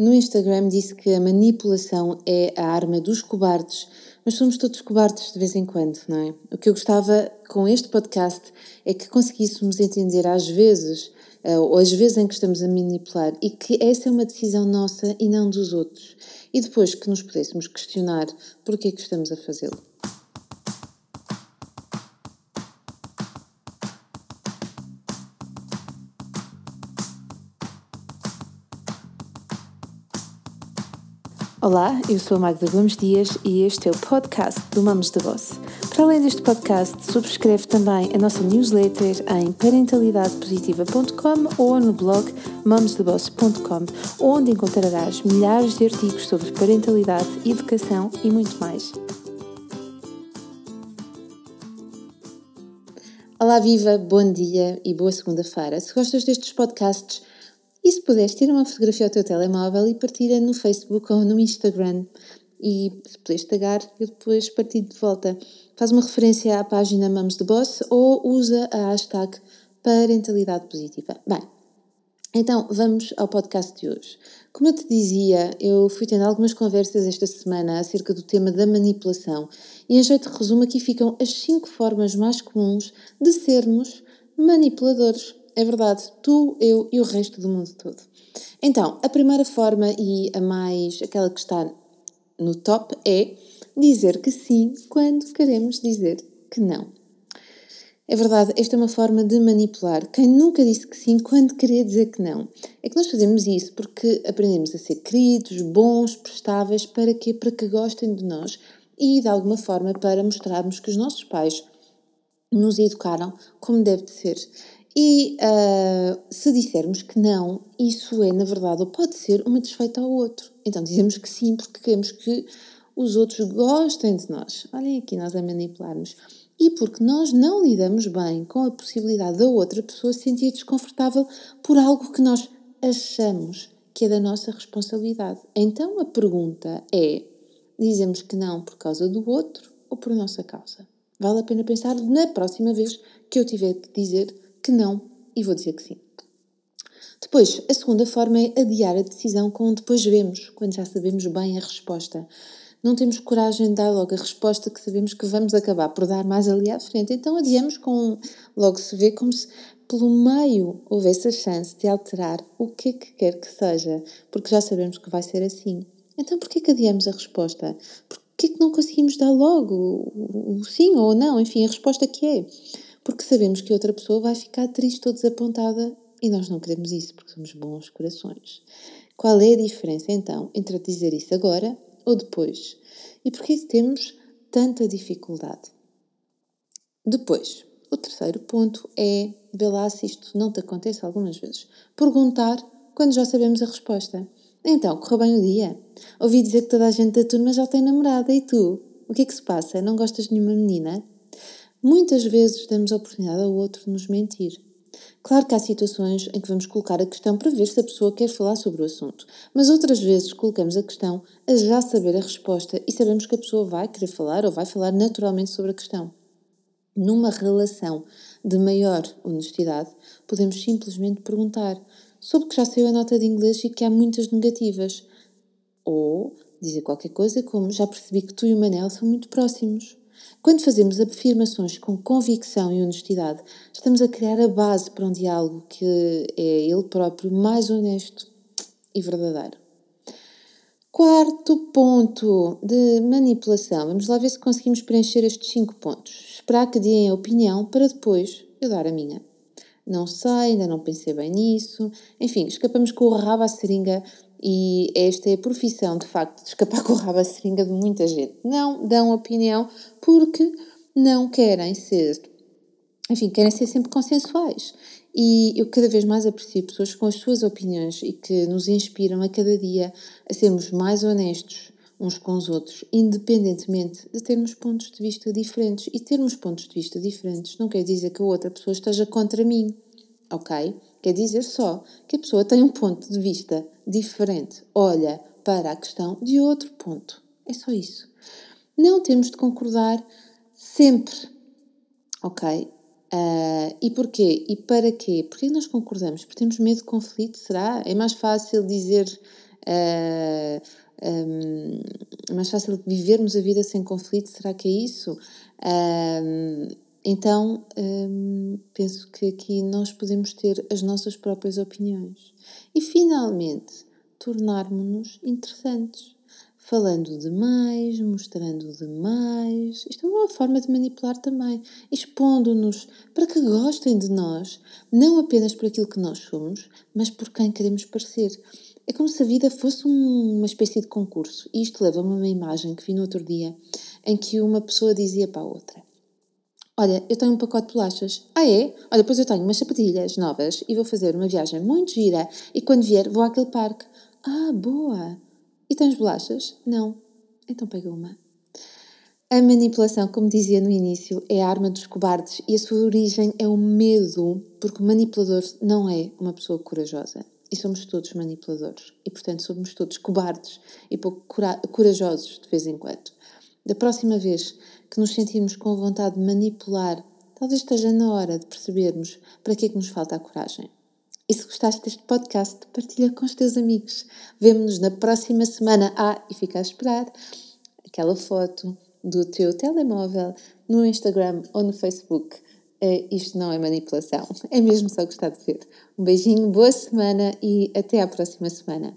no Instagram disse que a manipulação é a arma dos cobardes, mas somos todos cobardes de vez em quando, não é? O que eu gostava com este podcast é que conseguíssemos entender às vezes, eh, ou às vezes em que estamos a manipular, e que essa é uma decisão nossa e não dos outros. E depois que nos pudéssemos questionar porquê é que estamos a fazê-lo. Olá, eu sou a Magda Gomes Dias e este é o podcast do Mamos de Boss. Para além deste podcast, subscreve também a nossa newsletter em parentalidadepositiva.com ou no blog mamosdeboss.com, onde encontrarás milhares de artigos sobre parentalidade, educação e muito mais. Olá, viva, bom dia e boa segunda-feira. Se gostas destes podcasts, e se puderes, tira uma fotografia ao teu telemóvel e partilha no Facebook ou no Instagram. E se puderes tagar, eu depois partilho de volta. Faz uma referência à página Mamos de Boss ou usa a hashtag Parentalidade Positiva. Bem, então vamos ao podcast de hoje. Como eu te dizia, eu fui tendo algumas conversas esta semana acerca do tema da manipulação e em jeito de resumo aqui ficam as cinco formas mais comuns de sermos manipuladores. É verdade, tu, eu e o resto do mundo todo. Então, a primeira forma e a mais, aquela que está no top é dizer que sim quando queremos dizer que não. É verdade, esta é uma forma de manipular. Quem nunca disse que sim quando queria dizer que não? É que nós fazemos isso porque aprendemos a ser queridos, bons, prestáveis, para quê? Para que gostem de nós e, de alguma forma, para mostrarmos que os nossos pais nos educaram como deve de ser. E uh, se dissermos que não, isso é, na verdade, ou pode ser uma desfeita ao outro. Então dizemos que sim, porque queremos que os outros gostem de nós. Olhem aqui, nós a manipularmos. E porque nós não lidamos bem com a possibilidade da outra pessoa se sentir desconfortável por algo que nós achamos que é da nossa responsabilidade. Então a pergunta é: dizemos que não por causa do outro ou por nossa causa? Vale a pena pensar na próxima vez que eu tiver de dizer que não e vou dizer que sim. Depois, a segunda forma é adiar a decisão com depois vemos, quando já sabemos bem a resposta. Não temos coragem de dar logo a resposta que sabemos que vamos acabar por dar mais ali à frente. Então adiamos com logo se vê como se pelo meio houvesse a chance de alterar o que é que quer que seja, porque já sabemos que vai ser assim. Então porquê que adiamos a resposta? Porquê que não conseguimos dar logo o sim ou não, enfim, a resposta que é? Porque sabemos que outra pessoa vai ficar triste ou desapontada e nós não queremos isso porque somos bons corações. Qual é a diferença então entre dizer isso agora ou depois? E porquê temos tanta dificuldade? Depois, o terceiro ponto é, vê lá se isto não te acontece algumas vezes, perguntar quando já sabemos a resposta. Então, correu bem o dia? Ouvi dizer que toda a gente da turma já tem namorada e tu? O que é que se passa? Não gostas de nenhuma menina? Muitas vezes damos oportunidade ao outro nos mentir. Claro que há situações em que vamos colocar a questão para ver se a pessoa quer falar sobre o assunto, mas outras vezes colocamos a questão a já saber a resposta e sabemos que a pessoa vai querer falar ou vai falar naturalmente sobre a questão. Numa relação de maior honestidade, podemos simplesmente perguntar: soube que já saiu a nota de inglês e que há muitas negativas. Ou dizer qualquer coisa como: já percebi que tu e o Manel são muito próximos. Quando fazemos afirmações com convicção e honestidade, estamos a criar a base para um diálogo que é ele próprio mais honesto e verdadeiro. Quarto ponto de manipulação. Vamos lá ver se conseguimos preencher estes cinco pontos. Esperar que deem a opinião para depois eu dar a minha. Não sei, ainda não pensei bem nisso. Enfim, escapamos com o rabo à seringa e esta é a profissão, de facto, de escapar com o rabo à seringa de muita gente. Não dão opinião porque não querem ser, enfim, querem ser sempre consensuais. E eu cada vez mais aprecio pessoas com as suas opiniões e que nos inspiram a cada dia a sermos mais honestos uns com os outros, independentemente de termos pontos de vista diferentes. E termos pontos de vista diferentes não quer dizer que a outra pessoa esteja contra mim, ok? Quer dizer só que a pessoa tem um ponto de vista diferente, olha para a questão de outro ponto. É só isso. Não temos de concordar sempre, ok? Uh, e porquê? E para quê? Porquê nós concordamos? Porque temos medo de conflito? Será? É mais fácil dizer Uh, um, é mais fácil vivermos a vida sem conflito? Será que é isso? Um, então, um, penso que aqui nós podemos ter as nossas próprias opiniões. E, finalmente, tornarmos-nos interessantes. Falando demais, mostrando demais. Isto é uma forma de manipular também. Expondo-nos para que gostem de nós, não apenas por aquilo que nós somos, mas por quem queremos parecer. É como se a vida fosse um, uma espécie de concurso. E isto leva-me a uma imagem que vi no outro dia, em que uma pessoa dizia para a outra: Olha, eu tenho um pacote de bolachas. Ah, é? Olha, depois eu tenho umas sapatilhas novas e vou fazer uma viagem muito gira e quando vier vou àquele parque. Ah, boa! E tens bolachas? Não. Então pega uma. A manipulação, como dizia no início, é a arma dos cobardes e a sua origem é o medo, porque o manipulador não é uma pessoa corajosa. E somos todos manipuladores. E, portanto, somos todos cobardes e pouco corajosos de vez em quando. Da próxima vez que nos sentirmos com vontade de manipular, talvez esteja na hora de percebermos para que é que nos falta a coragem. E se gostaste deste podcast, partilha com os teus amigos. Vemo-nos na próxima semana. Ah, e fica a esperar aquela foto do teu telemóvel no Instagram ou no Facebook uh, isto não é manipulação. É mesmo só gostar de ver. Um beijinho, boa semana e até à próxima semana.